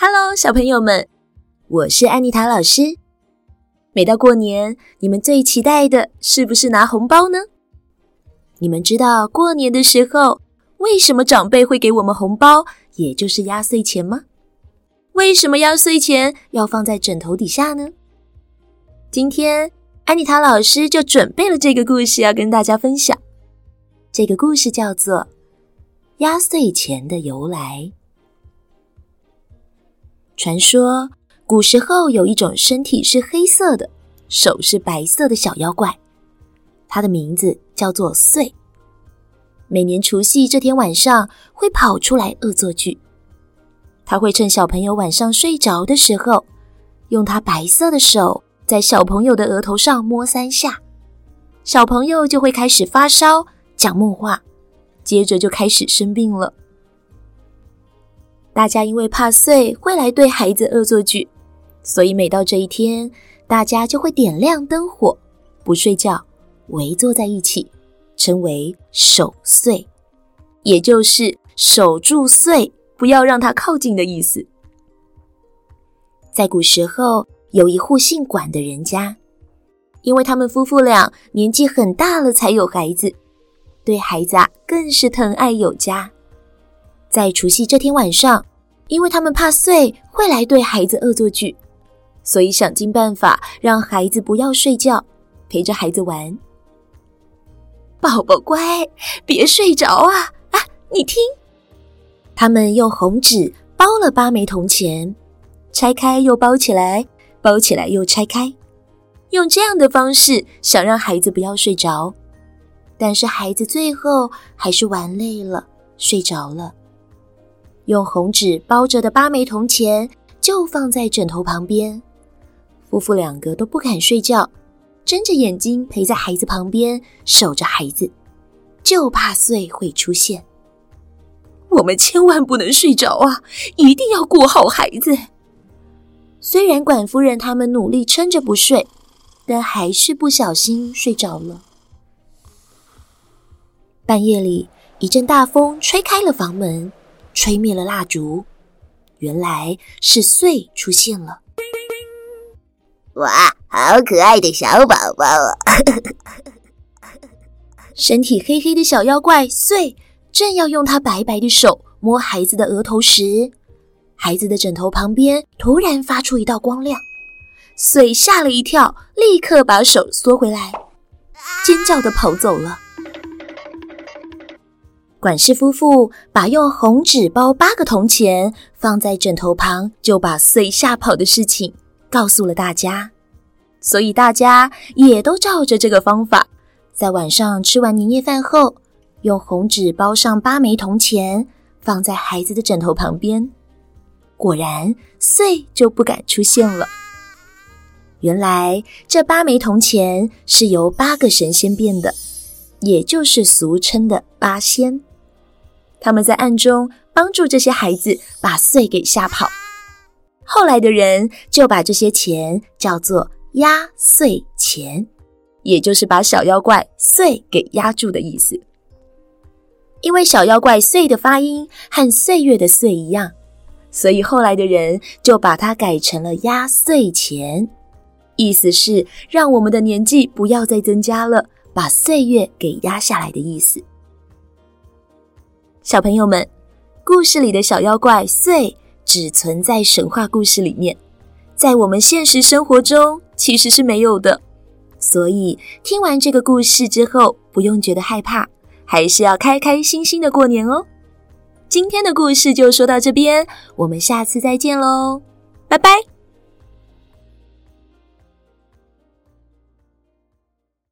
Hello，小朋友们，我是安妮塔老师。每到过年，你们最期待的是不是拿红包呢？你们知道过年的时候，为什么长辈会给我们红包，也就是压岁钱吗？为什么压岁钱要放在枕头底下呢？今天安妮塔老师就准备了这个故事要跟大家分享。这个故事叫做《压岁钱的由来》。传说古时候有一种身体是黑色的、手是白色的小妖怪，它的名字叫做岁。每年除夕这天晚上会跑出来恶作剧，它会趁小朋友晚上睡着的时候，用它白色的手在小朋友的额头上摸三下，小朋友就会开始发烧、讲梦话，接着就开始生病了。大家因为怕岁会来对孩子恶作剧，所以每到这一天，大家就会点亮灯火，不睡觉，围坐在一起，称为守岁，也就是守住岁，不要让他靠近的意思。在古时候，有一户姓管的人家，因为他们夫妇俩年纪很大了才有孩子，对孩子啊更是疼爱有加。在除夕这天晚上，因为他们怕祟会来对孩子恶作剧，所以想尽办法让孩子不要睡觉，陪着孩子玩。宝宝乖，别睡着啊！啊，你听，他们用红纸包了八枚铜钱，拆开又包起来，包起来又拆开，用这样的方式想让孩子不要睡着。但是孩子最后还是玩累了，睡着了。用红纸包着的八枚铜钱就放在枕头旁边，夫妇两个都不敢睡觉，睁着眼睛陪在孩子旁边守着孩子，就怕岁会出现。我们千万不能睡着啊，一定要顾好孩子。虽然管夫人他们努力撑着不睡，但还是不小心睡着了。半夜里，一阵大风吹开了房门。吹灭了蜡烛，原来是穗出现了。哇，好可爱的小宝宝啊！身体黑黑的小妖怪穗正要用他白白的手摸孩子的额头时，孩子的枕头旁边突然发出一道光亮，穗吓了一跳，立刻把手缩回来，尖叫的跑走了。管氏夫妇把用红纸包八个铜钱放在枕头旁，就把岁吓跑的事情告诉了大家，所以大家也都照着这个方法，在晚上吃完年夜饭后，用红纸包上八枚铜钱，放在孩子的枕头旁边。果然，岁就不敢出现了。原来这八枚铜钱是由八个神仙变的，也就是俗称的八仙。他们在暗中帮助这些孩子把岁给吓跑，后来的人就把这些钱叫做压岁钱，也就是把小妖怪岁给压住的意思。因为小妖怪岁的发音和岁月的岁一样，所以后来的人就把它改成了压岁钱，意思是让我们的年纪不要再增加了，把岁月给压下来的意思。小朋友们，故事里的小妖怪岁只存在神话故事里面，在我们现实生活中其实是没有的。所以听完这个故事之后，不用觉得害怕，还是要开开心心的过年哦。今天的故事就说到这边，我们下次再见喽，拜拜。